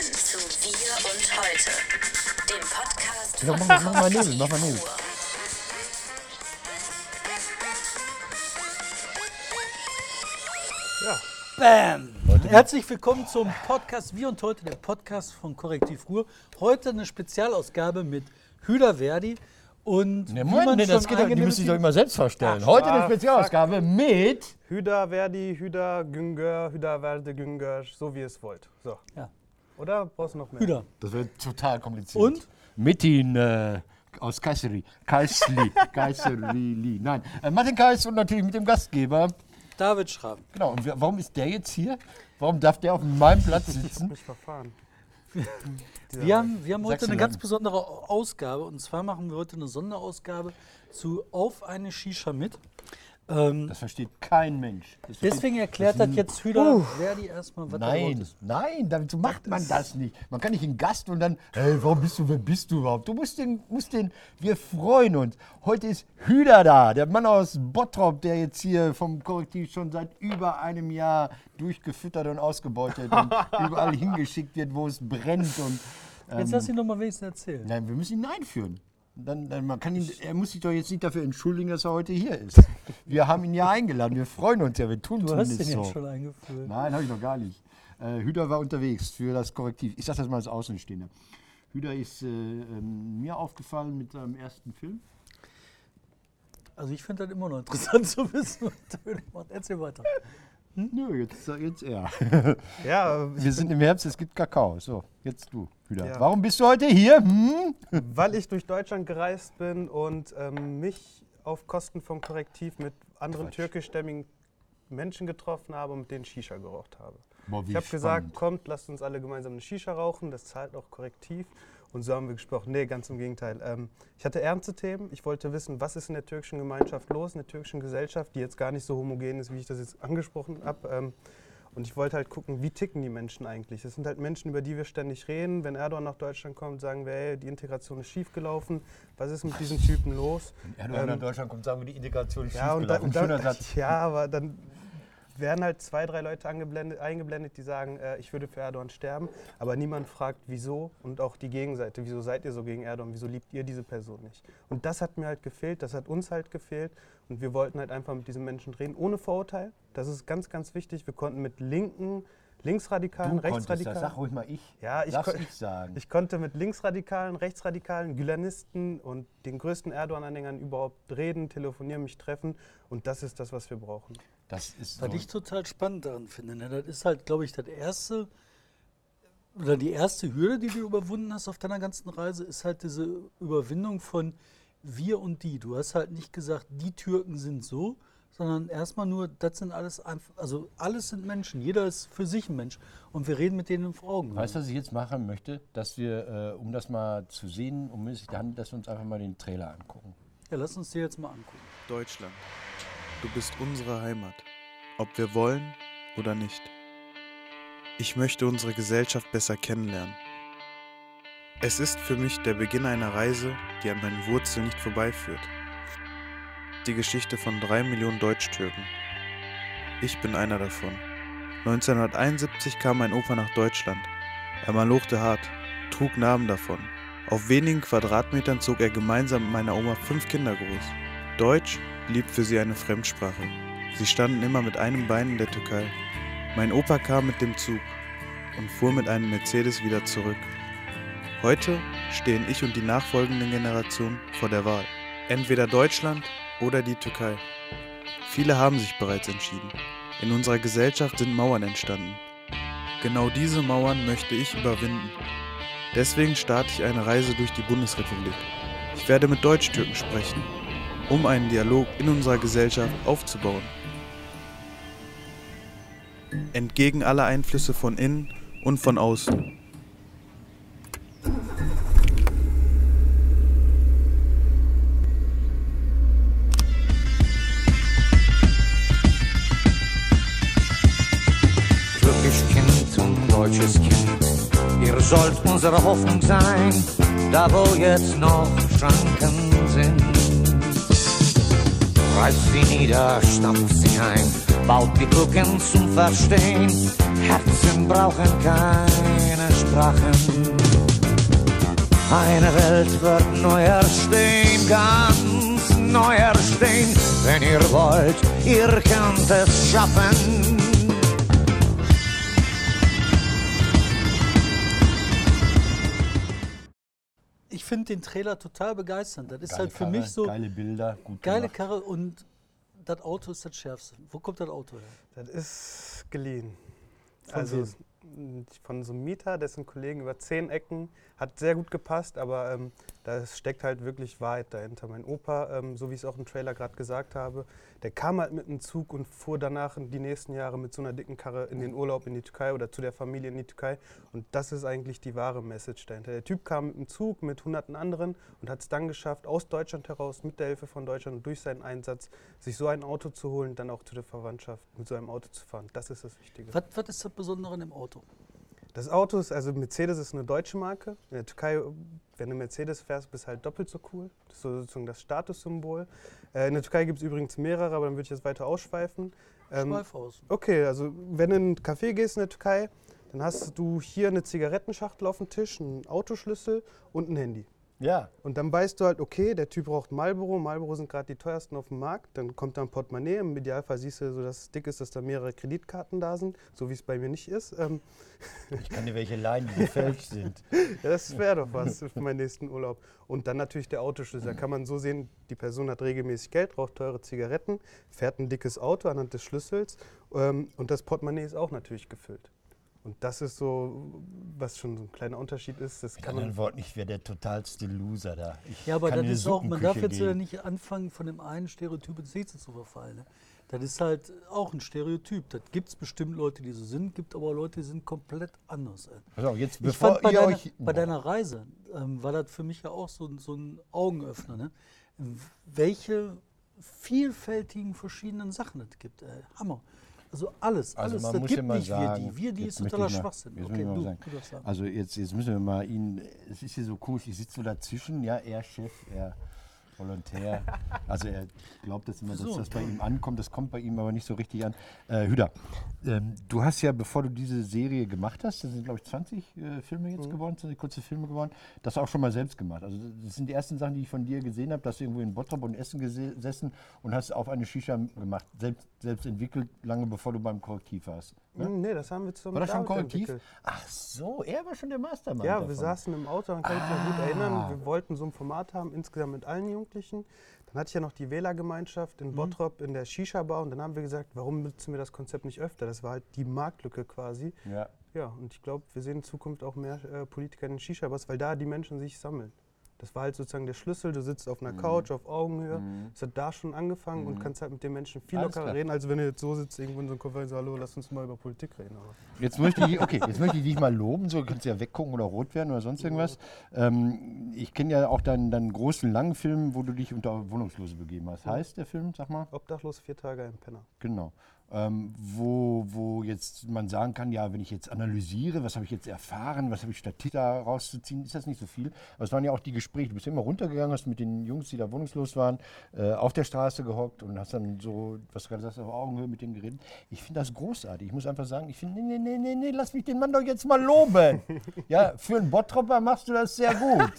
Willkommen zu Wir und Heute, dem Podcast Ja, von mach- mach mal Nebel, mach mal Korrektiv Nebel. Ruhr. Bam! Herzlich willkommen zum Podcast Wir und heute, der Podcast von Korrektiv Ruhr. Heute eine Spezialausgabe mit Hüder Verdi und Ne, Moment, man nee, das geht, doch- die sich sieht- doch immer selbst vorstellen. Heute eine Spezialausgabe mit. Hüda Verdi, Hüda Güngör, Hüda Verde Güngör, so wie ihr es wollt. So. Ja. Oder brauchst du noch mehr? Hüder. Das wird total kompliziert. Und? Metin äh, aus Kayseri. Kayseri. Kayseri. Nein, äh, Martin Kays und natürlich mit dem Gastgeber. David Schramm. Genau, und warum ist der jetzt hier? Warum darf der auf meinem Platz sitzen? Mich verfahren. Wir haben, wir haben heute eine ganz besondere Ausgabe und zwar machen wir heute eine Sonderausgabe zu Auf eine Shisha mit. Ähm, Das versteht kein Mensch. Das deswegen erklärt das jetzt Hüder Verdi erstmal, was Nein, ist. nein, damit so macht man das nicht. Man kann nicht einen Gast und dann, hey, warum bist du, wer bist du überhaupt? Du musst den, musst den, wir freuen uns. Heute ist Hüder da, der Mann aus Bottrop, der jetzt hier vom Korrektiv schon seit über einem Jahr durchgefüttert und ausgebeutet und überall hingeschickt wird, wo es brennt. Und, Jetzt lass ihn doch mal wenigstens erzählen. nein, wir müssen ihn einführen. Dann, dann, man kann ihn, er muss sich doch jetzt nicht dafür entschuldigen, dass er heute hier ist. Wir haben ihn ja eingeladen, wir freuen uns ja, wir tun Du hast den so. jetzt schon eingeführt. Nein, habe ich noch gar nicht. Äh, Hüder war unterwegs für das Korrektiv. Ich sage das mal als Außenstehender. Hüder ist äh, ähm, mir aufgefallen mit seinem ersten Film. Also ich finde das immer noch interessant zu wissen. Erzähl weiter. Nö, jetzt, jetzt er. Ja, Wir sind im Herbst, es gibt Kakao. So, jetzt du, Hüder. Ja. Warum bist du heute hier? Hm? weil ich durch Deutschland gereist bin und ähm, mich auf Kosten vom Korrektiv mit anderen Quatsch. türkischstämmigen Menschen getroffen habe und mit denen Shisha geraucht habe. Boah, Ich habe gesagt, kommt, lasst uns alle gemeinsam eine Shisha rauchen, das zahlt auch korrektiv. Und so haben wir gesprochen. Nee, ganz im Gegenteil. Ähm, ich hatte ernste Themen. Ich wollte wissen, was ist in der türkischen Gemeinschaft los, in der türkischen Gesellschaft, die jetzt gar nicht so homogen ist, wie ich das jetzt angesprochen habe. Ähm, und ich wollte halt gucken, wie ticken die Menschen eigentlich. Das sind halt Menschen, über die wir ständig reden. Wenn Erdogan nach Deutschland kommt, sagen wir, hey, die Integration ist schiefgelaufen. Was ist mit diesen Typen los? Erdogan nach ähm, Deutschland kommt, sagen wir, die Integration ist Ja, und da, schiefgelaufen. und Schöner da, Satz. ja, aber dann werden halt zwei, drei Leute eingeblendet, die sagen, äh, ich würde für Erdogan sterben. Aber niemand fragt, wieso und auch die Gegenseite. Wieso seid ihr so gegen Erdogan? Wieso liebt ihr diese Person nicht? Und das hat mir halt gefehlt, das hat uns halt gefehlt. Und wir wollten halt einfach mit diesen Menschen reden, ohne Vorurteil. Das ist ganz, ganz wichtig. Wir konnten mit Linken, Linksradikalen, Du konntest das, Rechtsradikalen. sag ruhig mal ich. Ja, ich, kon- ich sagen. ich konnte mit Linksradikalen, Rechtsradikalen, Gülenisten und den größten Erdogan-Anhängern überhaupt reden, telefonieren, mich treffen. Und das ist das, was wir brauchen. Das ist Was so. ich total spannend daran finde, ne, das ist halt, glaube ich, das erste oder die erste Hürde, die du überwunden hast auf deiner ganzen Reise, ist halt diese Überwindung von wir und die. Du hast halt nicht gesagt, die Türken sind so, sondern erstmal nur, das sind alles einfach, also alles sind Menschen. Jeder ist für sich ein Mensch und wir reden mit denen auf Augen. Weißt du, was ich jetzt machen möchte? Dass wir, äh, um das mal zu sehen, um es dann, dass wir uns einfach mal den Trailer angucken. Ja, lass uns die jetzt mal angucken. Deutschland, du bist unsere Heimat, ob wir wollen oder nicht. Ich möchte unsere Gesellschaft besser kennenlernen. Es ist für mich der Beginn einer Reise, die an meinen Wurzeln nicht vorbeiführt. Die Geschichte von drei Millionen Deutschtürken. Ich bin einer davon. 1971 kam mein Opa nach Deutschland. Er malochte hart, trug Narben davon. Auf wenigen Quadratmetern zog er gemeinsam mit meiner Oma fünf Kinder groß. Deutsch blieb für sie eine Fremdsprache. Sie standen immer mit einem Bein in der Türkei. Mein Opa kam mit dem Zug und fuhr mit einem Mercedes wieder zurück. Heute stehen ich und die nachfolgenden Generationen vor der Wahl. Entweder Deutschland oder die Türkei. Viele haben sich bereits entschieden. In unserer Gesellschaft sind Mauern entstanden. Genau diese Mauern möchte ich überwinden. Deswegen starte ich eine Reise durch die Bundesrepublik. Ich werde mit Deutschtürken sprechen, um einen Dialog in unserer Gesellschaft aufzubauen. Entgegen aller Einflüsse von innen und von außen. Deutsches Kind, ihr sollt unsere Hoffnung sein, da wo jetzt noch Schranken sind. Reißt sie nieder, stampft sie ein baut die Brücken zum Verstehen. Herzen brauchen keine Sprachen. Eine Welt wird neu erstehen, ganz neu erstehen. Wenn ihr wollt, ihr könnt es schaffen. Finde den Trailer total begeisternd. Das ist Geile halt für Karre, mich so Geile Bilder, gut geile gemacht. Karre und das Auto ist das Schärfste. Wo kommt das Auto her? Das ist geliehen. Von also wem? von so einem Mieter, dessen Kollegen über zehn Ecken, hat sehr gut gepasst, aber ähm, da steckt halt wirklich Wahrheit dahinter. Mein Opa, ähm, so wie ich es auch im Trailer gerade gesagt habe, der kam halt mit einem Zug und fuhr danach die nächsten Jahre mit so einer dicken Karre in den Urlaub in die Türkei oder zu der Familie in die Türkei. Und das ist eigentlich die wahre Message dahinter. Der Typ kam mit einem Zug mit hunderten anderen und hat es dann geschafft, aus Deutschland heraus, mit der Hilfe von Deutschland und durch seinen Einsatz, sich so ein Auto zu holen, dann auch zu der Verwandtschaft mit so einem Auto zu fahren. Das ist das Wichtige. Was, was ist das Besondere dem Auto? Das Auto ist, also Mercedes ist eine deutsche Marke. In der Türkei, wenn du Mercedes fährst, bist du halt doppelt so cool. Das ist so sozusagen das Statussymbol. Äh, in der Türkei gibt es übrigens mehrere, aber dann würde ich jetzt weiter ausschweifen. Ähm, aus. Okay, also wenn du in einen Café gehst in der Türkei, dann hast du hier eine Zigarettenschachtel auf dem Tisch, einen Autoschlüssel und ein Handy. Ja, Und dann weißt du halt, okay, der Typ braucht Marlboro. Marlboro sind gerade die teuersten auf dem Markt. Dann kommt da ein Portemonnaie. Im Idealfall siehst du, so, dass es dick ist, dass da mehrere Kreditkarten da sind, so wie es bei mir nicht ist. Ähm, ich kann dir welche leihen, die gefälscht sind. Ja, das wäre doch was für meinen nächsten Urlaub. Und dann natürlich der Autoschlüssel. Da kann man so sehen, die Person hat regelmäßig Geld, raucht teure Zigaretten, fährt ein dickes Auto anhand des Schlüssels ähm, und das Portemonnaie ist auch natürlich gefüllt. Und das ist so, was schon so ein kleiner Unterschied ist. Das Mit kann man anderen Worten, ich wäre der totalste Loser da. Ich Ja, aber kann das ist auch, man darf jetzt gehen. nicht anfangen, von dem einen Stereotyp ins nächste zu verfallen. Ne? Das ist halt auch ein Stereotyp. Das gibt es bestimmt Leute, die so sind, gibt aber Leute, die sind komplett anders. Ey. Pass auf, jetzt Ich bevor fand bei ihr deiner, euch. bei deiner Reise ähm, war das für mich ja auch so, ein- so ein Augenöffner. Ne? Welche vielfältigen verschiedenen Sachen es gibt. Ey. Hammer. Also alles, Also alles. man das muss gibt ja nicht sagen, wir die. Wir die ist totaler mal- Schwachsinn. Okay, du, sagen. du sagen. Also jetzt, jetzt müssen wir mal ihn, es ist hier so komisch, ich sitze so dazwischen, ja, er Chef, er Volontär. Also er glaubt das immer, dass So. das bei ihm ankommt, das kommt bei ihm aber nicht so richtig an. Äh, Hüder, ähm, du hast ja, bevor du diese Serie gemacht hast, das sind glaube ich 20 äh, Filme jetzt Mhm. geworden, 20 kurze Filme geworden, das auch schon mal selbst gemacht. Also das sind die ersten Sachen, die ich von dir gesehen habe, dass du irgendwo in Bottrop und Essen gese- gesessen und hast auf eine Shisha gemacht, selbst, selbst entwickelt, lange bevor du beim Korrektiv warst. Ne? Hm, Nee, das haben wir zusammen War das schon Korrektiv? entwickelt. Ach so, er war schon der Mastermind. Ja, davon. wir saßen im Auto, dann kann ich mich noch gut Ah. erinnern. Wir wollten so ein Format haben, insgesamt mit allen Jugendlichen. Dann hatte ich ja noch die Wählergemeinschaft Mhm. in Bottrop in der Shisha-Bar und dann haben wir gesagt, warum nutzen wir das Konzept nicht öfter? Das war halt die Marktlücke quasi. Ja. Ja, und ich glaube, wir sehen in Zukunft auch mehr äh, Politiker in den Shisha-Bars, weil da die Menschen sich sammeln. Das war halt sozusagen der Schlüssel. Du sitzt auf einer Mhm. Couch, auf Augenhöhe. Es hat da schon angefangen und kannst halt mit den Menschen viel Alles lockerer klar. reden, als wenn du jetzt so sitzt, irgendwo in so einer Konferenz, hallo, lass uns mal über Politik reden. Aber Jetzt möchte ich, okay, jetzt möchte ich dich mal loben, so kannst du ja weggucken oder rot werden oder sonst irgendwas. Ähm, ich kenne ja auch deinen, deinen großen langen Film, wo du dich unter Wohnungslose begeben hast. Heißt der Film, sag mal? obdachlos, vier Tage ein Penner. Genau. Ähm, wo, wo jetzt man sagen kann, ja, wenn ich jetzt analysiere, was habe ich jetzt erfahren, was habe ich statt da rauszuziehen, ist das nicht so viel. Aber es waren ja auch die Gespräche. Du bist ja immer runtergegangen, hast mit den Jungs, die da wohnungslos waren, äh, auf der Straße gehockt und hast dann so, was du gerade sagst, auf Augenhöhe mit denen geredet. Ich finde das großartig. Ich muss einfach sagen, ich finde, nee, nee, nee, nee, lass mich den Mann doch jetzt mal loben. ja, für einen Bottropper machst du das sehr gut.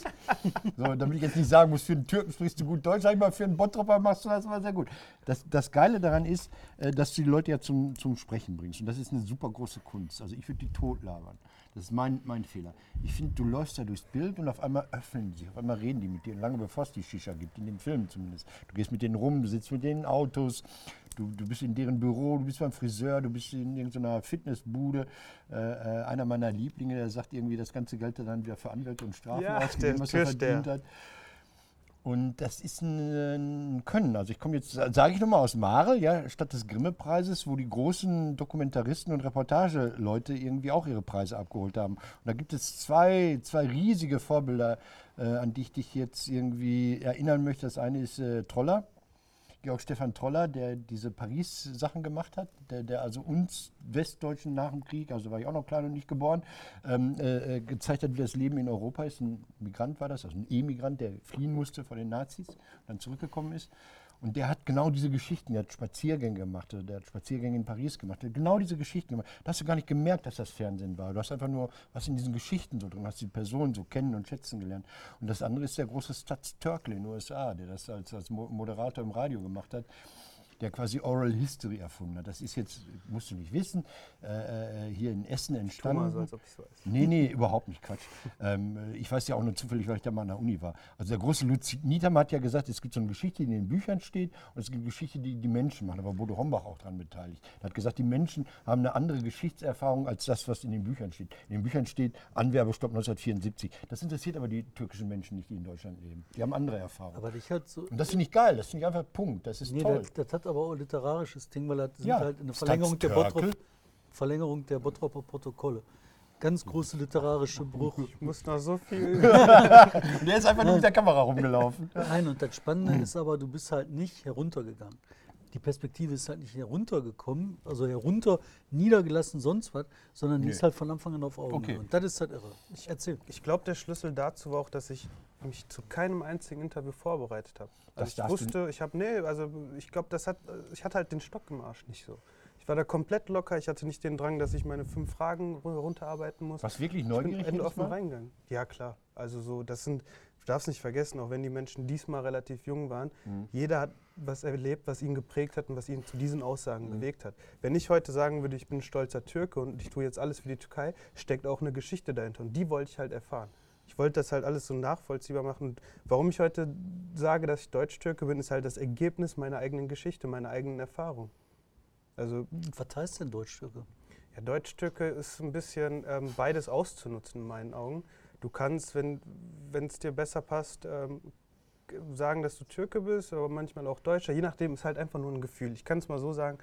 So, damit ich jetzt nicht sagen muss, für einen Türken sprichst du gut Deutsch, sag ich mal, für einen Bottropper machst du das aber sehr gut. Das, das Geile daran ist, äh, dass die Leute ja zum, zum Sprechen bringst. Und das ist eine super große Kunst. Also ich würde die totlabern. Das ist mein, mein Fehler. Ich finde, du läufst da durchs Bild und auf einmal öffnen die sich, auf einmal reden die mit dir, lange bevor es die Shisha gibt, in dem Film zumindest. Du gehst mit denen rum, du sitzt mit denen in Autos, du, du bist in deren Büro, du bist beim Friseur, du bist in irgendeiner Fitnessbude. Äh, äh, einer meiner Lieblinge, der sagt irgendwie, das ganze Geld dann wieder für Anwälte und Strafen Ja, der was er verdient hat. Und das ist ein, Können. Also ich komme jetzt, sage ich nochmal aus Mare, ja, statt des Grimme-Preises, wo die großen Dokumentaristen und Reportageleute irgendwie auch ihre Preise abgeholt haben. Und da gibt es zwei, zwei riesige Vorbilder, äh, an die ich dich jetzt irgendwie erinnern möchte. Das eine ist äh, Troller. Georg Stefan Troller, der diese Paris-Sachen gemacht hat, der, der also uns Westdeutschen nach dem Krieg, also war ich auch noch klein und nicht geboren, ähm, äh, äh, gezeigt hat, wie das Leben in Europa ist. Ein Migrant war das, also ein Emigrant, der fliehen musste vor den Nazis, dann zurückgekommen ist. Und der hat genau diese Geschichten, der hat Spaziergänge gemacht, der hat Spaziergänge in Paris gemacht, der hat genau diese Geschichten gemacht. Da hast du gar nicht gemerkt, dass das Fernsehen war. Du hast einfach nur was in diesen Geschichten so drin, hast die Person so kennen und schätzen gelernt. Und das andere ist der große Stats Turkle in den USA, der das als, als Mo- Moderator im Radio gemacht hat der quasi Oral History erfunden hat. Das ist jetzt, musst du nicht wissen, äh, äh, hier in Essen entstanden. Thomas, so als ob ich weiß. Nee, nee, überhaupt nicht, Quatsch. Ähm, äh, ich weiß ja auch nur zufällig, weil ich da mal an der Uni war. Also der große Lutz Niethammer hat ja gesagt, es gibt so eine Geschichte, die in den Büchern steht und es gibt Geschichte, die die Menschen machen. Da war Bodo Hombach auch dran beteiligt. Er hat gesagt, die Menschen haben eine andere Geschichtserfahrung als das, was in den Büchern steht. In den Büchern steht Anwerbestopp 1974. Das interessiert aber die türkischen Menschen nicht, die in Deutschland leben. Die haben andere Erfahrungen. Aber dich hat so. und das finde ich geil, das finde ich einfach Punkt. Das ist Nee, toll. das, das hat aber auch ein literarisches Ding, weil das sind Ja, halt eine Verlängerung der. Bottrop, Verlängerung der Bottroper Protokolle. Ganz große literarische Bruch. Ich muss noch so viel. Der ist einfach nur mit der Kamera rumgelaufen. Nein, und das Spannende ist aber, du bist halt nicht heruntergegangen. Die Perspektive ist halt nicht heruntergekommen, also herunter, niedergelassen, sonst was, sondern die Nee. ist halt von Anfang an auf Augenhöhe. Okay. Und das ist halt irre. Ich erzähl. Ich glaube, der Schlüssel dazu war auch, dass ich mich zu keinem einzigen Interview vorbereitet habe. Das Also ich wusste, ich habe, nee, also ich glaube, das hat, ich hatte halt den Stock im Arsch nicht so. Ich war da komplett locker, ich hatte nicht den Drang, dass ich meine fünf Fragen ru- runterarbeiten muss. Was wirklich ich bin neugierig jedes endoffen Mal? reingegangen. Ja, klar. Also so, das sind, du darfst nicht vergessen, auch wenn die Menschen diesmal relativ jung waren, Mhm. jeder hat was erlebt, was ihn geprägt hat und was ihn zu diesen Aussagen Mhm. bewegt hat. Wenn ich heute sagen würde, ich bin ein stolzer Türke und ich tue jetzt alles für die Türkei, steckt auch eine Geschichte dahinter und die wollte ich halt erfahren. Ich wollte das halt alles so nachvollziehbar machen. Und warum ich heute sage, dass ich Deutsch-Türke bin, ist halt das Ergebnis meiner eigenen Geschichte, meiner eigenen Erfahrung. Also Was heißt denn Deutsch-Türke? ja, Deutsch-Türke ist ein bisschen ähm, beides auszunutzen in meinen Augen. Du kannst, wenn es dir besser passt, ähm, sagen, dass du Türke bist, aber manchmal auch Deutscher. Je nachdem ist halt einfach nur ein Gefühl. Ich kann es mal so sagen.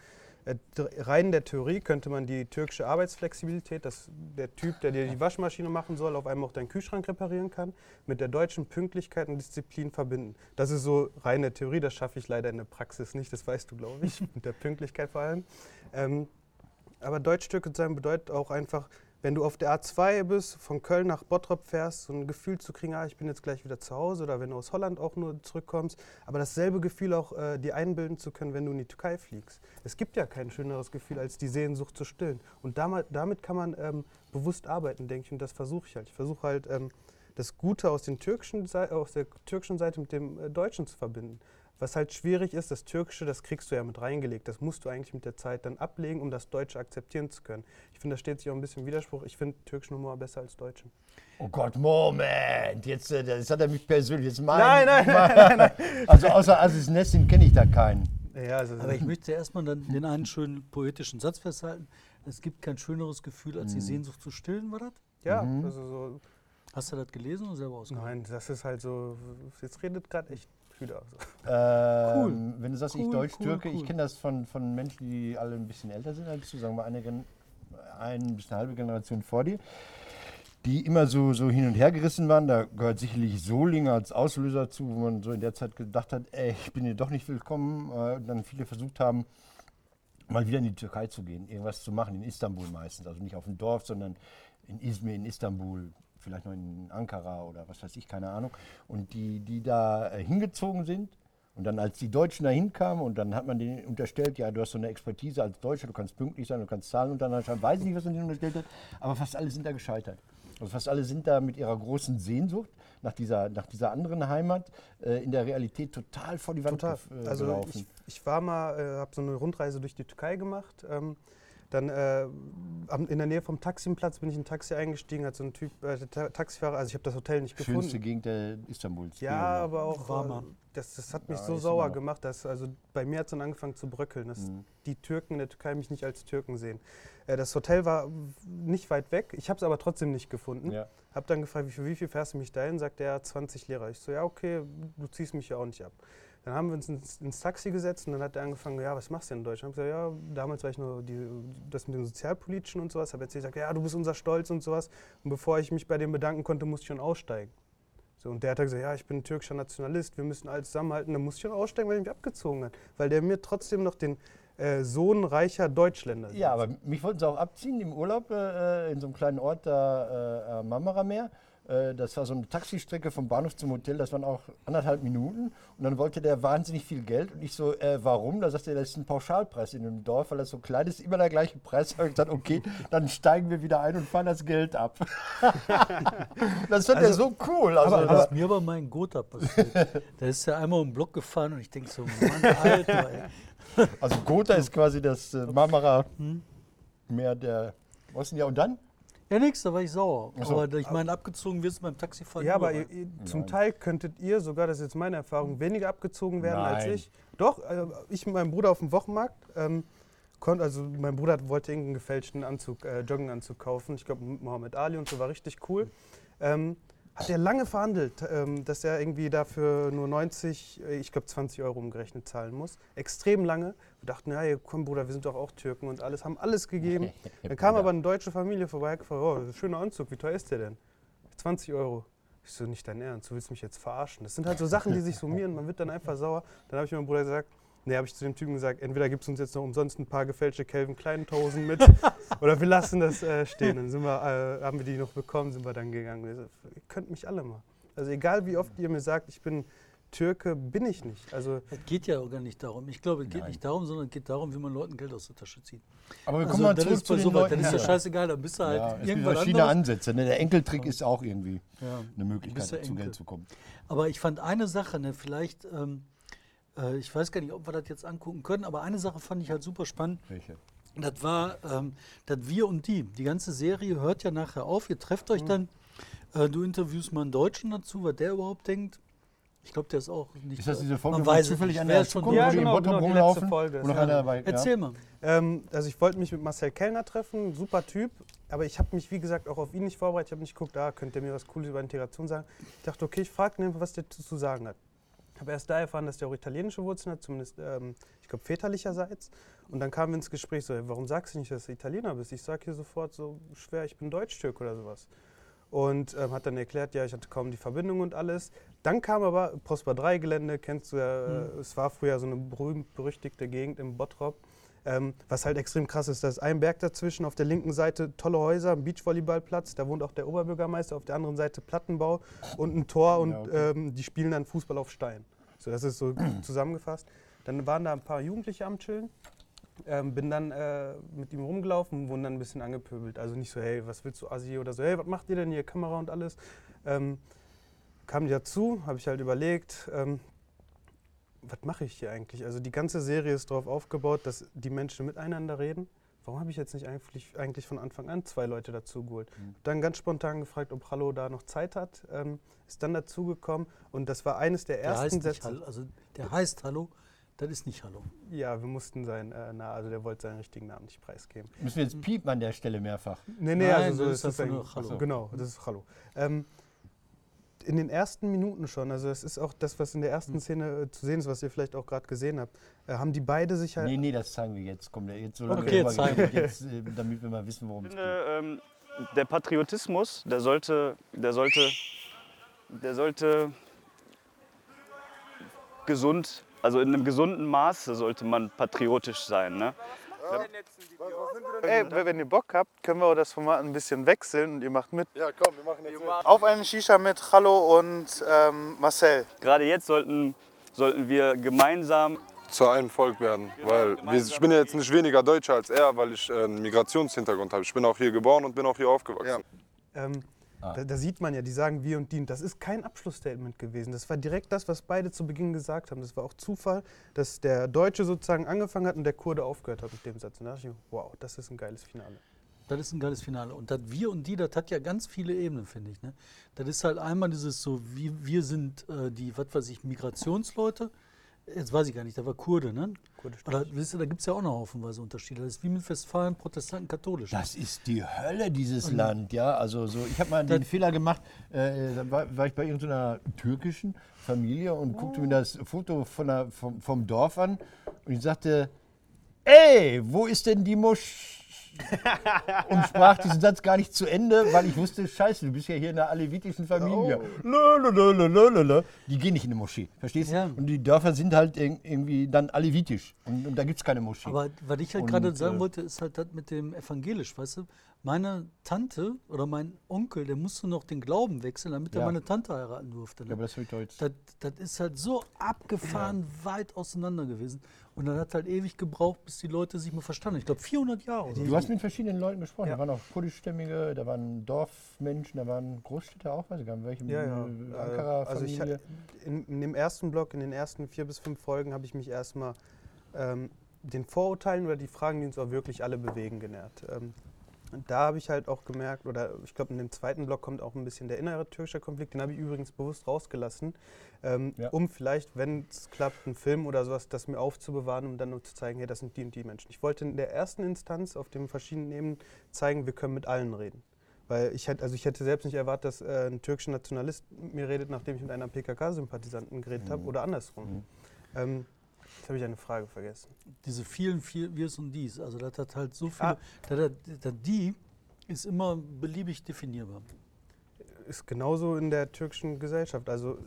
Äh, rein in der Theorie könnte man die türkische Arbeitsflexibilität, dass der Typ, der dir die Waschmaschine machen soll, auf einmal auch deinen Kühlschrank reparieren kann, mit der deutschen Pünktlichkeit und Disziplin verbinden. Das ist so rein der Theorie, das schaffe ich leider in der Praxis nicht, das weißt du, glaube ich, mit der Pünktlichkeit vor allem. Ähm, aber Deutsch-Türke sein bedeutet auch einfach, wenn du auf der A2 bist, von Köln nach Bottrop fährst, so ein Gefühl zu kriegen, ah, ich bin jetzt gleich wieder zu Hause oder wenn du aus Holland auch nur zurückkommst, aber dasselbe Gefühl auch äh, dir einbilden zu können, wenn du in die Türkei fliegst. Es gibt ja kein schöneres Gefühl, als die Sehnsucht zu stillen. Und damit, damit kann man ähm, bewusst arbeiten, denke ich, und das versuche ich halt. Ich versuche halt, ähm, das Gute aus, den türkischen, aus der türkischen Seite mit dem äh, Deutschen zu verbinden. Was halt schwierig ist, das Türkische, das kriegst du ja mit reingelegt. Das musst du eigentlich mit der Zeit dann ablegen, um das Deutsche akzeptieren zu können. Ich finde, da steht sich auch ein bisschen Widerspruch. Ich finde türkischen Humor besser als deutschen. Oh Gott, Moment, jetzt, äh, das hat er mich persönlich. Jetzt mein, Nein, nein, mein, Also außer Aziz Nessin kenne ich da keinen. Ja, also Aber ich möchte erstmal dann den einen schönen poetischen Satz festhalten. Es gibt kein schöneres Gefühl, als die Sehnsucht zu stillen, war das? ja, also so, Hast du das gelesen oder selber ausgedacht? nein, das ist halt so, jetzt redet gerade echt Hüder. So. Ähm, Wenn du sagst, ich Cool, Deutsch-Türke, cool, ich cool. kenne das von, von Menschen, die alle ein bisschen älter sind als du, sagen wir eine, ein bis eine halbe Generation vor dir, die immer so, so hin und her gerissen waren. Da gehört sicherlich Solinger als Auslöser zu, wo man so in der Zeit gedacht hat, ey, ich bin hier doch nicht willkommen. Äh, und dann viele versucht haben, mal wieder in die Türkei zu gehen, irgendwas zu machen, in Istanbul meistens. Also nicht auf dem Dorf, sondern in Izmir, in Istanbul, vielleicht noch in Ankara oder was weiß ich, keine Ahnung. Und die, die da äh, hingezogen sind. Und dann, als die Deutschen da hinkamen, und dann hat man denen unterstellt, ja, du hast so eine Expertise als Deutscher, du kannst pünktlich sein, du kannst zahlen und dann anscheinend weiß ich nicht, was man denen unterstellt hat, aber fast alle sind da gescheitert. Also fast alle sind da mit ihrer großen Sehnsucht nach dieser, nach dieser anderen Heimat äh, in der Realität total vor die Wand Total. äh, Also gelaufen. ich, ich war mal, äh, habe so eine Rundreise durch die Türkei gemacht. Ähm, dann äh, in der Nähe vom Taximplatz bin ich in ein Taxi eingestiegen, hat so ein Typ, äh, der Ta Taxifahrer, also ich habe das Hotel nicht gefunden. Schönste Gegend der Istanbuls. Ja, Leonie. aber auch Warmer. äh, das, das hat mich Ja, so sauer gemacht, dass also bei mir hat es dann angefangen zu bröckeln, dass Mhm. die Türken in der Türkei mich nicht als Türken sehen. Äh, das Hotel war nicht weit weg, ich habe es aber trotzdem nicht gefunden. Ja. Hab dann gefragt, wie, für wie viel fährst du mich dahin? Sagt er, 20 Lira. Ich so, ja okay, du ziehst mich ja auch nicht ab. Dann haben wir uns ins, ins Taxi gesetzt und dann hat er angefangen, ja, was machst du denn in Deutschland? Ich hab gesagt, ja, damals war ich nur die, das mit dem Sozialpolitischen und sowas. Habe erzählt, gesagt, ja, du bist unser Stolz und sowas. Und bevor ich mich bei dem bedanken konnte, musste ich schon aussteigen. So, und der hat dann gesagt, ja, ich bin ein türkischer Nationalist, wir müssen alles zusammenhalten. Dann musste ich schon aussteigen, weil er mich abgezogen hat. Weil der mir trotzdem noch den äh, Sohn reicher Deutschländer sieht. Ja, aber mich wollten sie auch abziehen im Urlaub äh, in so einem kleinen Ort da äh, am Marmarameer. Äh, Das war so eine Taxistrecke vom Bahnhof zum Hotel, das waren auch anderthalb Minuten. Und dann wollte der wahnsinnig viel Geld. Und ich so, äh, warum? Da sagte er, das ist ein Pauschalpreis in dem Dorf, weil das so klein ist, immer der gleiche Preis. Da habe ich gesagt, okay, dann steigen wir wieder ein und fahren das Geld ab. das fand er so cool. Also, Aber da- was mir bei meinem Gotha passiert, der ist ja einmal um den Block gefahren und ich denke so, Mann, Alter, ey. also Gotha ist quasi das äh, Marmara Meer der. Ja, und dann? Ja, nix, da war ich sauer. So. Aber ich meine, abgezogen wirst du beim Taxifahren. Ja, aber ihr, ihr, zum Teil könntet ihr, sogar das ist jetzt meine Erfahrung, weniger abgezogen werden als Nein. ich. Doch, äh, ich mit meinem Bruder auf dem Wochenmarkt, ähm, also mein Bruder wollte irgendeinen gefälschten Anzug, äh, Jogginganzug kaufen. Ich glaube, mit Mohammed Ali und so war richtig cool. Ähm, hat er lange verhandelt, ähm, dass er irgendwie dafür nur 90, äh, ich glaube 20 Euro umgerechnet zahlen muss. Extrem lange. Wir dachten, ja, komm Bruder, wir sind doch auch Türken und alles, haben alles gegeben. Dann kam aber eine deutsche Familie vorbei, gefragt, oh, schöner Anzug, wie teuer ist der denn? 20 Euro. Ich so, nicht dein Ernst, du willst mich jetzt verarschen. Das sind halt so Sachen, die sich summieren, man wird dann einfach sauer. Dann habe ich meinem Bruder gesagt, nee, habe ich zu dem Typen gesagt, entweder gibst du uns jetzt noch umsonst ein paar gefälschte Calvin Klein Hosen mit oder wir lassen das äh, stehen. Dann sind wir, äh, haben wir die noch bekommen, sind wir dann gegangen. So, ihr könnt mich alle mal. Also egal wie oft ihr mir sagt, ich bin Türke, bin ich nicht. Also Es geht ja auch gar nicht darum. Ich glaube, es geht nicht darum, sondern es geht darum, wie man Leuten Geld aus der Tasche zieht. Aber wir Also, kommen mal das zurück ist zu den so weit, Leuten. dann ist ja scheißegal, dann bist du halt Ja, es gibt irgendwas verschiedene anderes. Ansätze. Ne? Der Enkeltrick ist auch irgendwie Ja. eine Möglichkeit, zu. Geld zu kommen. Aber ich fand eine Sache, ne, vielleicht, ähm, äh, ich weiß gar nicht, ob wir das jetzt angucken können, aber eine Sache fand ich halt super spannend. Welche? Das war ähm, das Wir und Die. Die ganze Serie hört ja nachher auf. Ihr trefft Mhm. euch dann. Äh, du interviewst mal einen Deutschen dazu, was der überhaupt denkt. Ich glaube, der ist auch nicht. Ist das diese Folge, man wo zufällig nicht. an der ist schon Zukunft, Ja, genau, genau, die letzte rumlaufen? Folge, ja. einer dabei, Erzähl mal. Ähm, also ich wollte mich mit Marcel Kellner treffen, super Typ, aber ich habe mich, wie gesagt, auch auf ihn nicht vorbereitet. Ich habe nicht geguckt, da könnt ihr mir was Cooles über Integration sagen. Ich dachte, okay, ich frage ihn einfach, was der zu sagen hat. Habe erst da erfahren, dass der auch italienische Wurzeln hat, zumindest, ähm, ich glaube, väterlicherseits. Und dann kamen wir ins Gespräch so, warum sagst du nicht, dass du Italiener bist? Ich sage hier sofort so schwer, ich bin Deutsch-Türk oder sowas. Und ähm, hat dann erklärt, ja, ich hatte kaum die Verbindung und alles. Dann kam aber Prosper 3 Gelände, kennst du ja, äh, es war früher so eine berühmt-berüchtigte Gegend im Bottrop. Ähm, was halt extrem krass ist, da ist ein Berg dazwischen, auf der linken Seite tolle Häuser, ein Beachvolleyballplatz, da wohnt auch der Oberbürgermeister, auf der anderen Seite Plattenbau und ein Tor und Ja, okay. ähm, die spielen dann Fußball auf Stein. So, das ist so zusammengefasst. Dann waren da ein paar Jugendliche am Chillen. Ähm, bin dann äh, mit ihm rumgelaufen und wurden dann ein bisschen angepöbelt. Also nicht so, hey, was willst du, Assi? Oder so, hey, was macht ihr denn hier, Kamera und alles? Ähm, kam die dazu, habe ich halt überlegt, ähm, was mache ich hier eigentlich? Also die ganze Serie ist darauf aufgebaut, dass die Menschen miteinander reden. Warum habe ich jetzt nicht eigentlich, eigentlich von Anfang an zwei Leute dazu geholt? Dann ganz spontan gefragt, ob Hallo da noch Zeit hat. Ähm, ist dann dazugekommen und das war eines der Der heißt ersten Sätze. Hallo. Also der heißt Hallo, das ist nicht Hallo. Ja, wir mussten sein, äh, na, also der wollte seinen richtigen Namen nicht preisgeben. Müssen wir jetzt piepen an der Stelle mehrfach. Nee, nee, Nein, also so das ist ist das ein, nur Hallo. Genau, das ist Hallo. Ähm, in den ersten Minuten schon, also es ist auch das, was in der Hm. ersten Szene äh, zu sehen ist, was ihr vielleicht auch gerade gesehen habt, äh, haben die beide sich halt. Nee, nee, das zeigen wir jetzt. Komm, jetzt so lange Okay, drüber zeigen jetzt, äh, damit wir mal wissen, worum Ich es geht. finde, ähm, der Patriotismus, der sollte, der sollte, der sollte gesund, also in einem gesunden Maße sollte man patriotisch sein. Ne? Ey, wenn ihr Bock habt, können wir das Format ein bisschen wechseln und ihr macht mit. Ja, komm, wir machen jetzt mit. Auf einen Shisha mit Hallo und ähm, Marcel. Gerade jetzt sollten, sollten wir gemeinsam zu einem Volk werden. Weil wir, ich bin ja jetzt nicht weniger Deutscher als er, weil ich äh, einen Migrationshintergrund habe. Ich bin auch hier geboren und bin auch hier aufgewachsen. Ähm, Ah. da, da sieht man ja, die sagen wir und die. Das ist kein Abschlussstatement gewesen. Das war direkt das, was beide zu Beginn gesagt haben. Das war auch Zufall, dass der Deutsche sozusagen angefangen hat und der Kurde aufgehört hat mit dem Satz. Und da dachte ich, wow, das ist ein geiles Finale. Das ist ein geiles Finale. Und das Wir und Die, das hat ja ganz viele Ebenen, finde ich. Ne? Das ist halt einmal dieses so, wir, wir sind äh, die, was weiß ich, Migrationsleute. Jetzt weiß ich gar nicht, da war Kurde, ne? Kurdisch. Oder wisst ihr, da gibt es ja auch noch haufenweise Unterschiede. Das ist wie mit Westfalen, Protestanten, Katholisch. Das ist die Hölle, dieses Land, ja. Also so, ich habe mal den Fehler gemacht, äh, da war, war ich bei irgendeiner türkischen Familie und guckte mir das Foto von der, vom, vom Dorf an und ich sagte, ey, wo ist denn die Mosch und sprach diesen Satz gar nicht zu Ende, weil ich wusste, scheiße, du bist ja hier in einer alevitischen Familie. Lö. Die gehen nicht in eine Moschee, verstehst du? Ja. Und die Dörfer sind halt irg- irgendwie dann alevitisch und, und da gibt es keine Moschee. Aber was ich halt gerade sagen äh, wollte, ist halt das mit dem evangelisch, weißt du? Meine Tante oder mein Onkel, der musste noch den Glauben wechseln, damit er Ja. meine Tante heiraten durfte. Ne? ja, aber das doch jetzt. Das, das ist halt so abgefahren weit auseinander gewesen. Und dann hat halt ewig gebraucht, bis die Leute sich mal verstanden. Ich glaube 400 Jahre. Oder Du so. hast mit verschiedenen Leuten gesprochen. Ja. Da waren auch kurdischstämmige, da waren Dorfmenschen, da waren Großstädter auch, weiß ich gar nicht, welche Ja, ja. äh, Äh. Also ich, in, in dem ersten Blog, in den ersten vier bis fünf Folgen, habe ich mich erstmal ähm, den Vorurteilen oder die Fragen, die uns auch wirklich alle bewegen, genährt. Ähm, da habe ich halt auch gemerkt, oder ich glaube, in dem zweiten Blog kommt auch ein bisschen der innere türkische Konflikt, den habe ich übrigens bewusst rausgelassen, ähm, Ja. um vielleicht, wenn es klappt, einen Film oder sowas, das mir aufzubewahren, um dann nur zu zeigen, hey, das sind die und die Menschen. Ich wollte in der ersten Instanz auf den verschiedenen Ebenen zeigen, wir können mit allen reden. Weil ich hätte, also ich hätte selbst nicht erwartet, dass äh, ein türkischer Nationalist mit mir redet, nachdem ich mit einer PKK-Sympathisanten geredet habe Mhm. oder andersrum. Mhm. Ähm, jetzt habe ich eine Frage vergessen. Diese vielen, vielen Wirs und Dies. Also das hat halt so viele. Ah. Das, hat- das Die ist immer beliebig definierbar. Ist genauso in der türkischen Gesellschaft. Also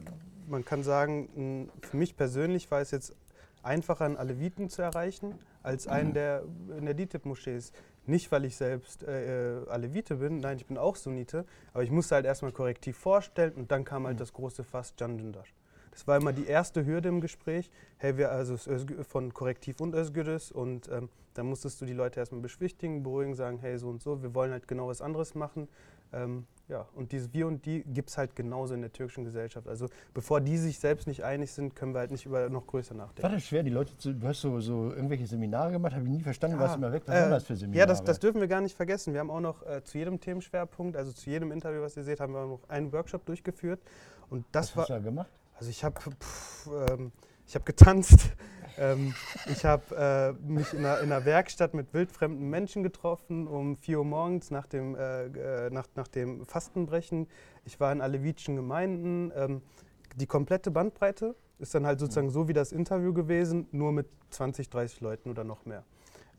man kann sagen, für mich persönlich war es jetzt einfacher, einen Aleviten zu erreichen, als einen, der in der DITIB-Moschee ist. Nicht, weil ich selbst äh, äh, Alevite bin, nein, ich bin auch Sunnite, aber ich musste halt erstmal korrektiv vorstellen und dann kam halt das große Fass Can Dündar. Das war immer die erste Hürde im Gespräch, hey, wir, also von Korrektiv und Özgüris und ähm, dann musstest du die Leute erstmal beschwichtigen, beruhigen, sagen, hey, so und so, wir wollen halt genau was anderes machen. Ähm, ja, und dieses Wir und Die gibt es halt genauso in der türkischen Gesellschaft. Also bevor die sich selbst nicht einig sind, können wir halt nicht über noch größer War nachdenken. das schwer, die Leute zu. Du hast so, so irgendwelche Seminare gemacht, habe ich nie verstanden, was Ah, immer weg. Was äh, waren das für Seminare? Ja, das, das dürfen wir gar nicht vergessen. Wir haben auch noch äh, zu jedem Themenschwerpunkt, also zu jedem Interview, was ihr seht, haben wir noch einen Workshop durchgeführt. Und das was war. hast du da gemacht? Also ich habe ähm, ich hab getanzt, ähm, ich habe äh, mich in einer, in einer Werkstatt mit wildfremden Menschen getroffen um 4 Uhr morgens nach dem, äh, äh, nach, nach dem Fastenbrechen. Ich war in alevitischen Gemeinden. Ähm, die komplette Bandbreite ist dann halt sozusagen so wie das Interview gewesen, nur mit 20, 30 Leuten oder noch mehr.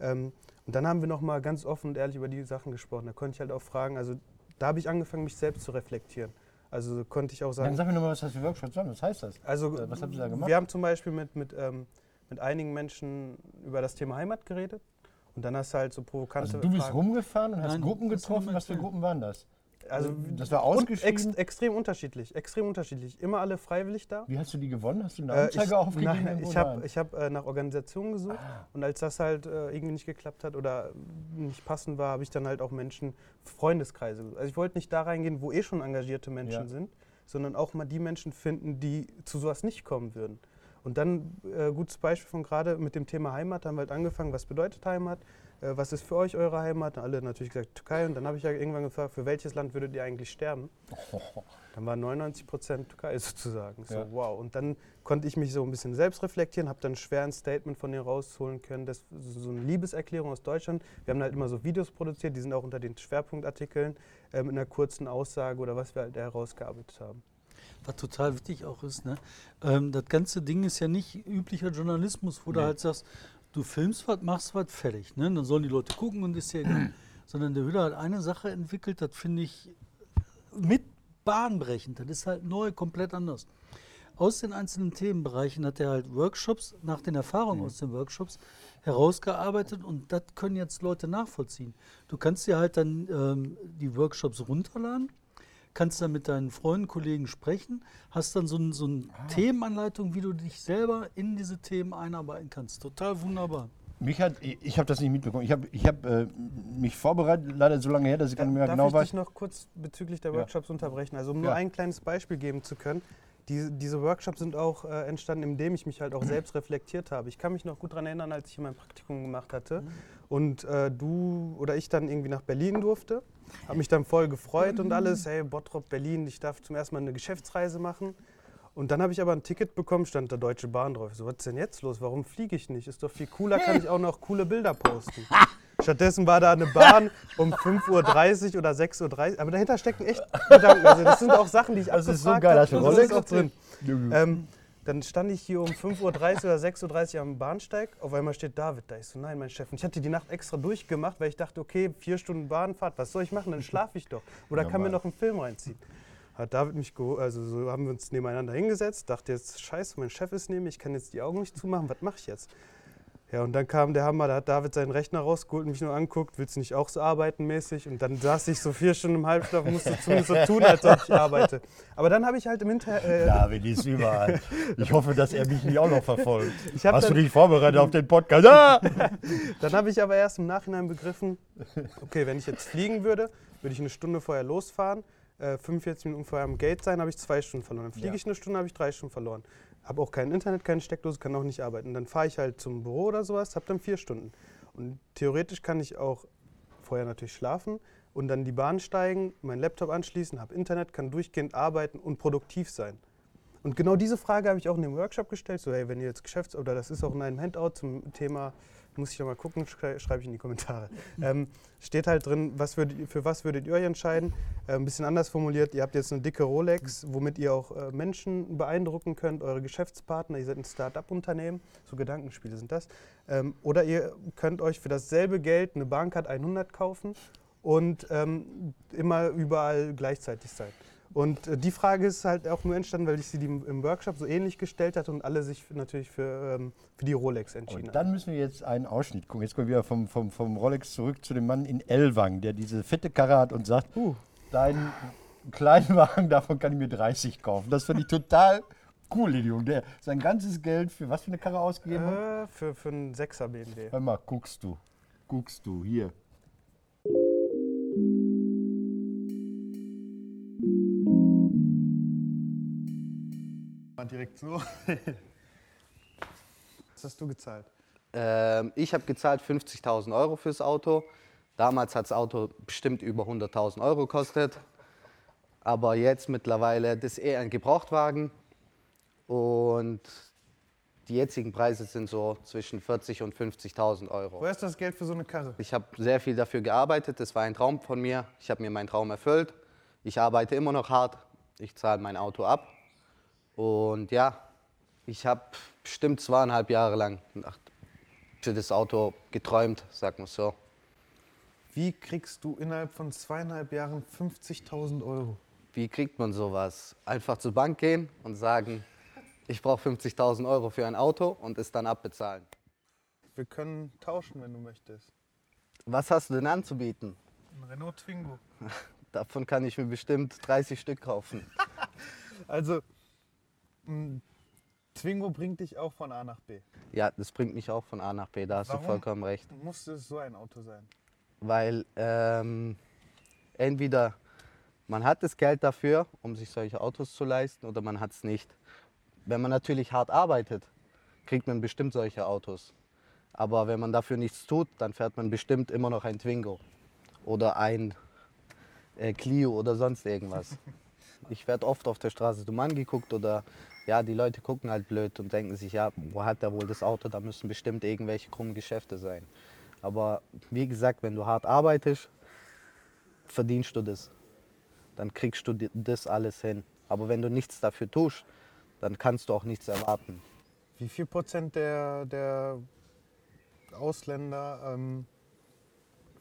Ähm, und dann haben wir nochmal ganz offen und ehrlich über die Sachen gesprochen. Da konnte ich halt auch fragen, also da habe ich angefangen, mich selbst zu reflektieren. Also konnte ich auch sagen, Dann sag mir nochmal, was das für Workshops waren. Was heißt das? also, Äh, was habt ihr da gemacht? Wir haben zum Beispiel mit, mit, ähm, mit einigen Menschen über das Thema Heimat geredet. Und dann hast du halt so provokante Also du bist Fragen. rumgefahren und hast Nein, Gruppen getroffen. Was für. Gruppen waren das? Also, das war ausgeschrieben. Ex, extrem unterschiedlich, extrem unterschiedlich. Immer alle freiwillig da. Wie hast du die gewonnen? Hast du eine Äh, Anzeige ich, aufgegeben? nein, ich habe hab, äh, nach Organisationen gesucht und als das halt äh, irgendwie nicht geklappt hat oder nicht passend war, habe ich dann halt auch Menschen, Freundeskreise gesucht. Also ich wollte nicht da reingehen, wo eh schon engagierte Menschen Ja. sind, sondern auch mal die Menschen finden, die zu sowas nicht kommen würden. Und dann, äh, gutes Beispiel von gerade mit dem Thema Heimat, haben wir halt angefangen, was bedeutet Heimat, äh, was ist für euch eure Heimat? Alle natürlich gesagt Türkei und dann habe ich ja irgendwann gefragt, für welches Land würdet ihr eigentlich sterben? Dann war 99 Prozent Türkei sozusagen. So, Ja. wow. Und dann konnte ich mich so ein bisschen selbst reflektieren, habe dann schwer ein Statement von denen rausholen können, das, so eine Liebeserklärung aus Deutschland. Wir haben halt immer so Videos produziert, die sind auch unter den Schwerpunktartikeln äh, mit einer kurzen Aussage oder was wir halt herausgearbeitet haben. Was total wichtig auch ist, ne? Ähm, das ganze Ding ist ja nicht üblicher Journalismus, wo du Nee. halt sagst, du filmst was, machst was, fertig. Ne? Dann sollen die Leute gucken und ist ja egal. Sondern der Hüder hat eine Sache entwickelt, das finde ich mit bahnbrechend. Das ist halt neu, komplett anders. Aus den einzelnen Themenbereichen hat er halt Workshops, nach den Erfahrungen aus den Workshops, herausgearbeitet und das können jetzt Leute nachvollziehen. Du kannst dir halt dann ähm, die Workshops runterladen, kannst dann mit deinen Freunden, Kollegen sprechen, hast dann so, ein, so eine Themenanleitung, wie du dich selber in diese Themen einarbeiten kannst. Total wunderbar. Mich hat, ich, ich habe das nicht mitbekommen. Ich habe ich hab, äh, mich vorbereitet, leider so lange her, dass ich gar nicht mehr Darf genau ich weiß. dich noch kurz bezüglich der Ja. Workshops unterbrechen? Also um Ja. nur ein kleines Beispiel geben zu können. Die, diese Workshops sind auch äh, entstanden, indem ich mich halt auch selbst reflektiert habe. Ich kann mich noch gut daran erinnern, als ich mein Praktikum gemacht hatte und äh, du oder ich dann irgendwie nach Berlin durfte. Habe mich dann voll gefreut und alles. Hey, Bottrop, Berlin, ich darf zum ersten Mal eine Geschäftsreise machen. Und dann habe ich aber ein Ticket bekommen, stand da Deutsche Bahn drauf. Ich So, was ist denn jetzt los? Warum fliege ich nicht? Ist doch viel cooler, kann ich auch noch coole Bilder posten. Stattdessen war da eine Bahn um 5.30 Uhr oder 6.30 Uhr. Aber dahinter stecken echt Gedanken. Also das sind auch Sachen, die ich Das ist so abgefragt geil. und das ist auch drin. Ähm, Dann stand ich hier um 5.30 Uhr oder 6.30 Uhr am Bahnsteig. Auf einmal steht David da. Ich so, nein, mein Chef. Und ich hatte die Nacht extra durchgemacht, weil ich dachte, okay, vier Stunden Bahnfahrt, was soll ich machen? Dann schlafe ich doch. Oder kann mir noch einen Film reinziehen. Hat David mich geholt, also so haben wir uns nebeneinander hingesetzt. Dachte jetzt, scheiße, mein Chef ist neben mir, ich kann jetzt die Augen nicht zumachen, was mache ich jetzt? Ja, und dann kam der Hammer, da hat David seinen Rechner rausgeholt und mich nur anguckt, willst du nicht auch so arbeiten mäßig? Und dann saß ich so vier Stunden im Halbschlaf und musste zumindest so tun, als ob ich arbeite. Aber dann habe ich halt im Hinter... Äh, David ist überall. Ich hoffe, dass er mich nicht auch noch verfolgt. Hast du dich vorbereitet auf den Podcast? Ah! Dann habe ich aber erst im Nachhinein begriffen, okay, wenn ich jetzt fliegen würde, würde ich eine Stunde vorher losfahren, äh, 45 Minuten vorher am Gate sein, habe ich zwei Stunden verloren. Dann fliege Ja. ich eine Stunde, habe ich drei Stunden verloren. Habe auch kein Internet, keine Steckdose, kann auch nicht arbeiten. Dann fahre ich halt zum Büro oder sowas, habe dann vier Stunden. Und theoretisch kann ich auch vorher natürlich schlafen und dann die Bahn steigen, meinen Laptop anschließen, habe Internet, kann durchgehend arbeiten und produktiv sein. Und genau diese Frage habe ich auch in dem Workshop gestellt. So, hey, wenn ihr jetzt Geschäfts- oder das ist auch in einem Handout zum Thema, muss ich noch mal gucken, schrei- schreibe ich in die Kommentare. Ähm, steht halt drin, was ihr- für was würdet ihr euch entscheiden? Äh, ein bisschen anders formuliert, ihr habt jetzt eine dicke Rolex, womit ihr auch äh, Menschen beeindrucken könnt, eure Geschäftspartner, ihr seid ein Start-up-Unternehmen, so Gedankenspiele sind das. Ähm, oder ihr könnt euch für dasselbe Geld eine Bahncard 100 kaufen und ähm, immer überall gleichzeitig sein. Und äh, die Frage ist halt auch nur entstanden, weil ich sie im Workshop so ähnlich gestellt hatte und alle sich natürlich für, ähm, für die Rolex entschieden Und dann haben. müssen wir jetzt einen Ausschnitt gucken. Jetzt kommen wir wieder vom, vom, vom Rolex zurück zu dem Mann in Elwang, der diese fette Karre hat und sagt, Uh. deinen kleinen Wagen, davon kann ich mir 30 kaufen. Das finde ich total cool, den Jungen. Der sein ganzes Geld für was für eine Karre ausgegeben hat. Äh, für, für einen 6er BMW. Hör mal, guckst du. Guckst du, hier. Mal direkt so. Was hast du gezahlt? Ähm, ich habe gezahlt 50.000 Euro fürs Auto. Damals hat das Auto bestimmt über 100.000 Euro gekostet. Aber jetzt mittlerweile, das ist eher ein Gebrauchtwagen. Und die jetzigen Preise sind so zwischen 40.000 und 50.000 Euro. Woher ist das Geld für so eine Karre? Ich habe sehr viel dafür gearbeitet. Das war ein Traum von mir. Ich habe mir meinen Traum erfüllt. Ich arbeite immer noch hart. Ich zahle mein Auto ab. Und ja, ich habe bestimmt zweieinhalb Jahre lang für das Auto geträumt, sag mal so. Wie kriegst du innerhalb von zweieinhalb Jahren 50.000 Euro? Wie kriegt man sowas? Einfach zur Bank gehen und sagen, ich brauche 50.000 Euro für ein Auto und es dann abbezahlen. Wir können tauschen, wenn du möchtest. Was hast du denn anzubieten? Ein Renault Twingo. Davon kann ich mir bestimmt 30 Stück kaufen. Also, Twingo bringt dich auch von A nach B. Ja, das bringt mich auch von A nach B, da hast Warum? du vollkommen recht. Muss es so ein Auto sein? weil ähm, entweder man hat das Geld dafür, um sich solche Autos zu leisten, oder man hat es nicht. Wenn man natürlich hart arbeitet, kriegt man bestimmt solche Autos. Aber wenn man dafür nichts tut, dann fährt man bestimmt immer noch ein Twingo oder ein äh, Clio oder sonst irgendwas. Ich werde oft auf der Straße dumm angeguckt oder ja, die Leute gucken halt blöd und denken sich, ja, wo hat der wohl das Auto? Da müssen bestimmt irgendwelche krummen Geschäfte sein. Aber wie gesagt, wenn du hart arbeitest, verdienst du das. Dann kriegst du das alles hin. Aber wenn du nichts dafür tust, dann kannst du auch nichts erwarten. Wie viel Prozent der, der Ausländer ähm,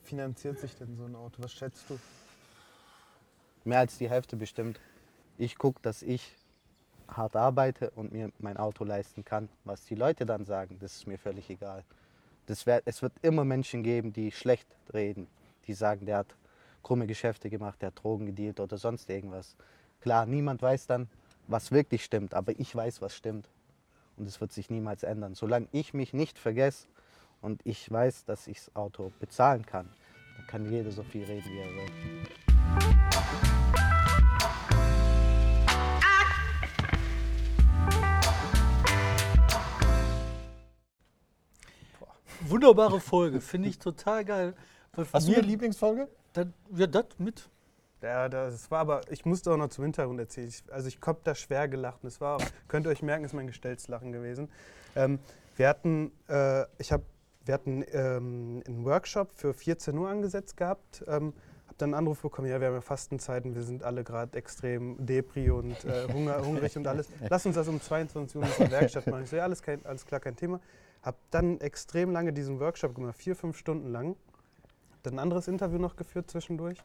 finanziert sich denn so ein Auto? Was schätzt du? Mehr als die Hälfte bestimmt. Ich gucke, dass ich hart arbeite und mir mein Auto leisten kann. Was die Leute dann sagen, das ist mir völlig egal. Das wär, es wird immer Menschen geben, die schlecht reden, die sagen, der hat krumme Geschäfte gemacht, der hat Drogen gedealt oder sonst irgendwas. Klar, niemand weiß dann, was wirklich stimmt, aber ich weiß, was stimmt. Und es wird sich niemals ändern. Solange ich mich nicht vergesse und ich weiß, dass ich das Auto bezahlen kann, dann kann jeder so viel reden, wie er will. Wunderbare Folge, finde ich total geil. Weil Hast du eine Lieblingsfolge? Das, ja, das mit. Ja, das war aber, ich musste auch noch zum Hintergrund erzählen. Ich, also ich habe da schwer gelacht. Und Das war, auch- könnt ihr euch merken, ist mein Gestellslachen gewesen. Ähm, wir hatten, äh, ich hab, wir hatten ähm, einen Workshop für 14 Uhr angesetzt gehabt. Ähm, habe dann einen Anruf bekommen, ja, wir haben ja Fastenzeiten, wir sind alle gerade extrem Depri und äh, Hunger, hungrig und alles. Lass uns das um 22 Uhr in unserer Werkstatt machen. Ich so, ja, alles, kein, alles klar, kein Thema. Hab dann extrem lange diesen Workshop gemacht, vier, fünf Stunden lang. Dann ein anderes Interview noch geführt zwischendurch.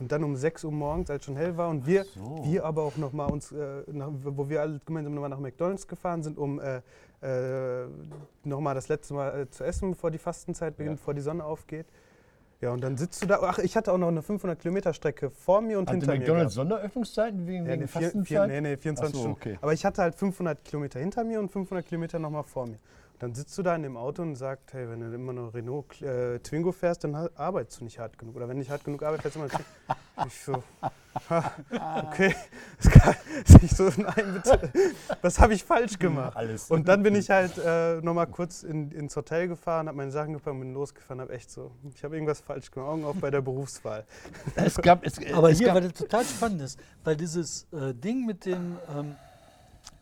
Und dann um 6 Uhr morgens, als schon hell war und wir, wir aber auch noch mal uns, äh, nach, wo wir alle gemeinsam nochmal nach McDonalds gefahren sind, um äh, äh, nochmal das letzte Mal äh, zu essen, bevor die Fastenzeit beginnt, bevor die Sonne aufgeht. Ja, und dann sitzt du da. Ach, ich hatte auch noch eine 500 Kilometer Strecke vor mir und Hatte hinter mir. McDonalds. Sonderöffnungszeiten wegen, Ja, wegen vier, vier, Fastenzeit? nee, nee, 24 Ach so, Stunden. okay. Aber ich hatte halt 500 Kilometer hinter mir und 500 Kilometer nochmal vor mir. Dann sitzt du da in dem Auto und sagst, hey, wenn du immer noch Renault äh, Twingo fährst, dann arbeitest du nicht hart genug. Oder wenn du nicht hart genug arbeitest, fährst du immer. Ich so, ha, okay, das kann ich so, nein, bitte, was habe ich falsch gemacht? Alles. Und dann bin ich halt äh, nochmal kurz in, ins Hotel gefahren, habe meine Sachen gepackt und bin losgefahren, habe echt so, ich habe irgendwas falsch gemacht, Augen auf bei der Berufswahl. Es gab, es, äh, Aber es hier, gab, weil das total spannend ist, weil dieses äh, Ding mit dem, ähm,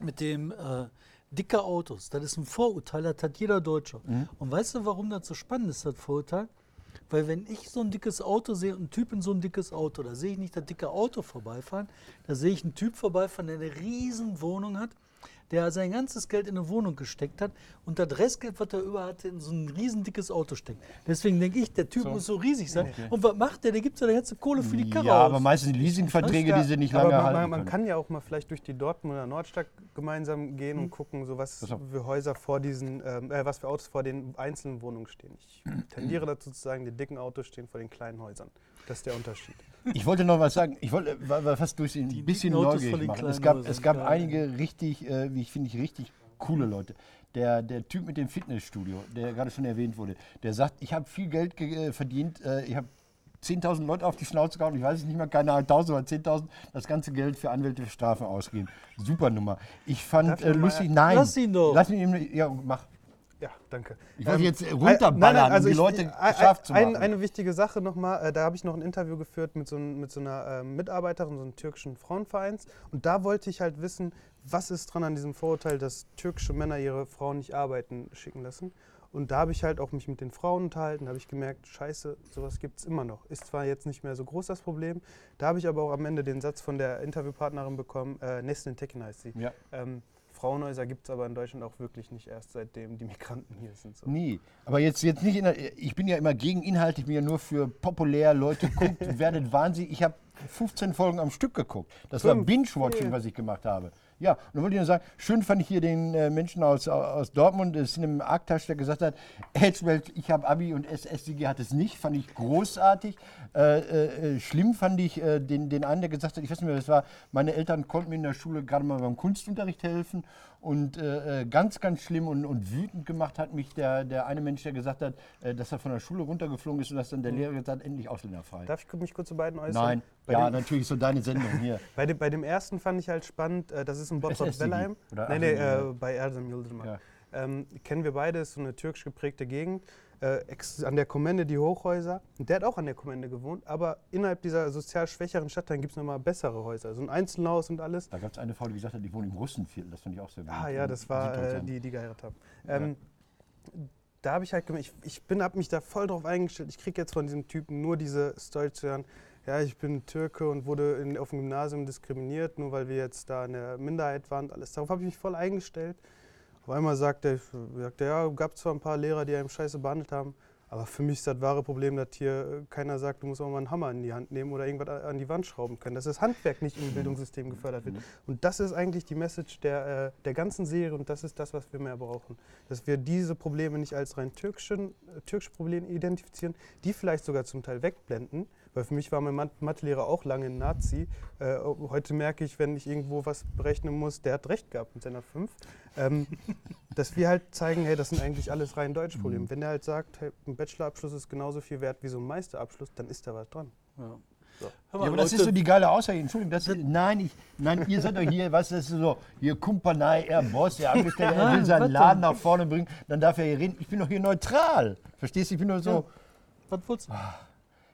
mit dem äh, dicke Autos, das ist ein Vorurteil, das hat jeder Deutsche. Mhm. Und weißt du, warum das so spannend ist, das Vorurteil? Weil wenn ich so ein dickes Auto sehe, und ein Typ in so ein dickes Auto, da sehe ich nicht das dicke Auto vorbeifahren, da sehe ich einen Typ vorbeifahren, der eine riesen Wohnung hat, der sein ganzes Geld in eine Wohnung gesteckt hat und das Restgeld, was er über hatte, in so ein riesen dickes Auto steckt. Deswegen denke ich, der Typ muss so riesig sein. Und was macht der? Der gibt seine ganze Kohle für die Karre ja, aus. aber meistens Leasingverträge, die sie nicht aber lange man, halten man, kann ja auch mal vielleicht durch die Dortmunder Nordstadt gemeinsam gehen Hm. und gucken, so was für Häuser vor diesen, ähm, äh, was für Autos vor den einzelnen Wohnungen stehen. Ich tendiere dazu zu sagen, die dicken Autos stehen vor den kleinen Häusern. Das ist der Unterschied. Ich wollte noch was sagen. Ich wollte war, war fast durch ein Die bisschen neugierig machen. Es gab, es gab einige richtig, äh, wie ich finde, ich richtig coole Leute. Der, der Typ mit dem Fitnessstudio, der gerade schon erwähnt wurde, der sagt, ich habe viel Geld ge- äh, verdient, äh, ich habe 10.000 Leute auf die Schnauze gehauen, ich weiß es nicht mehr, keine Ahnung, 1.000 oder 10.000, das ganze Geld für Anwälte für Strafen ausgeben. Super Nummer. Ich fand äh, lustig, nein. Lass ihn doch. Lass ihn, ihm- ja, mach. Ja, danke. Ich wollte Ähm, jetzt äh, runterballern, nein, nein, also um die Leute ein- scharf zu ein- machen. Eine wichtige Sache nochmal, äh, da habe ich noch ein Interview geführt mit so, ein- mit so einer ähm, Mitarbeiterin so einem türkischen Frauenvereins und da wollte ich halt wissen, was ist dran an diesem Vorurteil, dass türkische Männer ihre Frauen nicht arbeiten schicken lassen. Und da habe ich halt auch mich mit den Frauen unterhalten, da habe ich gemerkt, scheiße, sowas gibt es immer noch. Ist zwar jetzt nicht mehr so groß das Problem, da habe ich aber auch am Ende den Satz von der Interviewpartnerin bekommen, äh, Nesrin Tekin heißt sie. Ja. Ähm, Frauenhäuser gibt es aber in Deutschland auch wirklich nicht erst seitdem die Migranten hier sind. So. Nie. Aber jetzt, jetzt nicht in der, ich bin ja immer gegen Inhalt, ich bin ja nur für populär, Leute guckt, werdet wahnsinnig. Ich habe 15 Folgen am Stück geguckt. Das war Fünf. Binge-Watching, Viel. was ich gemacht habe. Ja, und dann wollte ich nur sagen, schön fand ich hier den äh, Menschen aus, aus Dortmund, das ist einem Arktasch, der gesagt hat, Hedgewelt, ich habe Abi und SSDG hat es nicht, fand ich großartig. Äh, äh, äh, schlimm fand ich äh, den, den einen, der gesagt hat, ich weiß nicht mehr, was war, meine Eltern konnten mir in der Schule gerade mal beim Kunstunterricht helfen und äh, äh, ganz, ganz schlimm und, und wütend gemacht hat mich der, der eine Mensch, der gesagt hat, äh, dass er von der Schule runtergeflogen ist und dass dann der Lehrer gesagt hat, endlich ausländerfrei. Darf ich mich kurz zu beiden äußern? Nein, Bei, ja, natürlich so deine Sendung hier. bei, dem, bei dem ersten fand ich halt spannend, äh, das ist in SSDG Bottrop-Wellheim. oder Nee, äh, bei Erdem Yildirim. Ja. Ähm, kennen wir beide, ist so eine türkisch geprägte Gegend. Äh, an der Kommende die Hochhäuser. Und der hat auch an der Kommende gewohnt, aber innerhalb dieser sozial schwächeren Stadtteilen gibt es nochmal bessere Häuser. So ein Einzelhaus und alles. Da gab es eine Frau, die gesagt hat, ich wohne im Russenviertel. Das fand ich auch sehr gut. Ah ja, das war äh, die, die geheiratet haben. Ähm, Da habe ich halt gemerkt, ich, ich bin, habe mich da voll drauf eingestellt. Ich kriege jetzt von diesem Typen nur diese Story zu hören. Ja, ich bin Türke und wurde in, auf dem Gymnasium diskriminiert, nur weil wir jetzt da in der Minderheit waren und alles. Darauf habe ich mich voll eingestellt. Auf einmal sagt er, sagt er ja, gab zwar ein paar Lehrer, die einem scheiße behandelt haben, aber für mich ist das wahre Problem, dass hier äh, keiner sagt, du musst auch mal einen Hammer in die Hand nehmen oder irgendwas an die Wand schrauben können. Dass das Handwerk nicht im Bildungssystem gefördert wird. Und das ist eigentlich die Message der, äh, der ganzen Serie und das ist das, was wir mehr brauchen. Dass wir diese Probleme nicht als rein türkischen, türkische Probleme identifizieren, die vielleicht sogar zum Teil wegblenden. Weil für mich war mein Mat- Mathelehrer auch lange ein Nazi. Äh, heute merke ich, wenn ich irgendwo was berechnen muss, der hat recht gehabt mit seiner 5. Ähm, dass wir halt zeigen, hey, das sind eigentlich alles rein deutsche Probleme. Wenn der halt sagt, hey, ein Bachelorabschluss ist genauso viel wert wie so ein Meisterabschluss, dann ist da was dran. Ja. So. Hör Ja, mal, aber das ist so die geile Aussage. Entschuldigung, das, nein, ich, nein, ihr seid doch hier, du, das ist so, hier Kumpanei, er Boss, der Angestellte, er will Ja, seinen was Laden nach vorne bringen, dann darf er hier reden. Ich bin doch hier neutral. Verstehst du? Ich bin nur so. was wolltest du?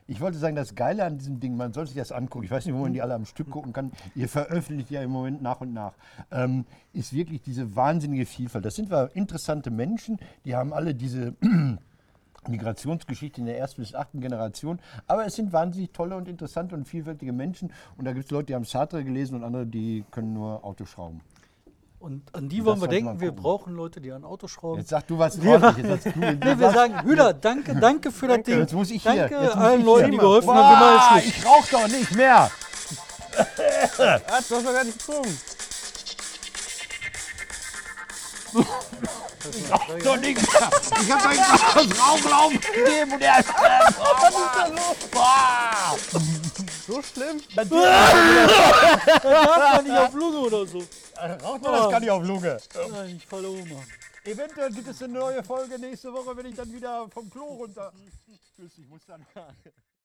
Ich wollte sagen, das Geile an diesem Ding, man soll sich das angucken. Ich weiß nicht, wo man die alle am Stück gucken kann. Ihr veröffentlicht ja im Moment nach und nach. Ähm, ist wirklich diese wahnsinnige Vielfalt. Das sind wir interessante Menschen, die haben alle diese Migrationsgeschichte in der ersten bis achten Generation. Aber es sind wahnsinnig tolle und interessante und vielfältige Menschen. Und da gibt es Leute, die haben Sartre gelesen und andere, die können nur Autoschrauben. Und an die Das wollen wir denken, wir brauchen Leute, die an Autos schrauben. Jetzt sag du was Wir- ordentliches. Jetzt, du, Nee, wir sagen, Hüder, danke, danke für das Ding. Jetzt muss ich hier. Danke Jetzt allen ich Leuten, die geholfen Boah, haben, wie. Ich rauch doch nicht mehr. Ah, du hast doch gar nicht gezogen. Doch nicht mehr. Ich hab euch das Rauchlaufen gegeben und er ist. Was ist da los? Boah. So schlimm? Das darf man nicht auf Lunge oder so. Raucht man das gar nicht auf Lunge. Nein, ich falle um. Eventuell gibt es eine neue Folge nächste Woche, wenn ich dann wieder vom Klo runter. Tschüss, ich muss dann.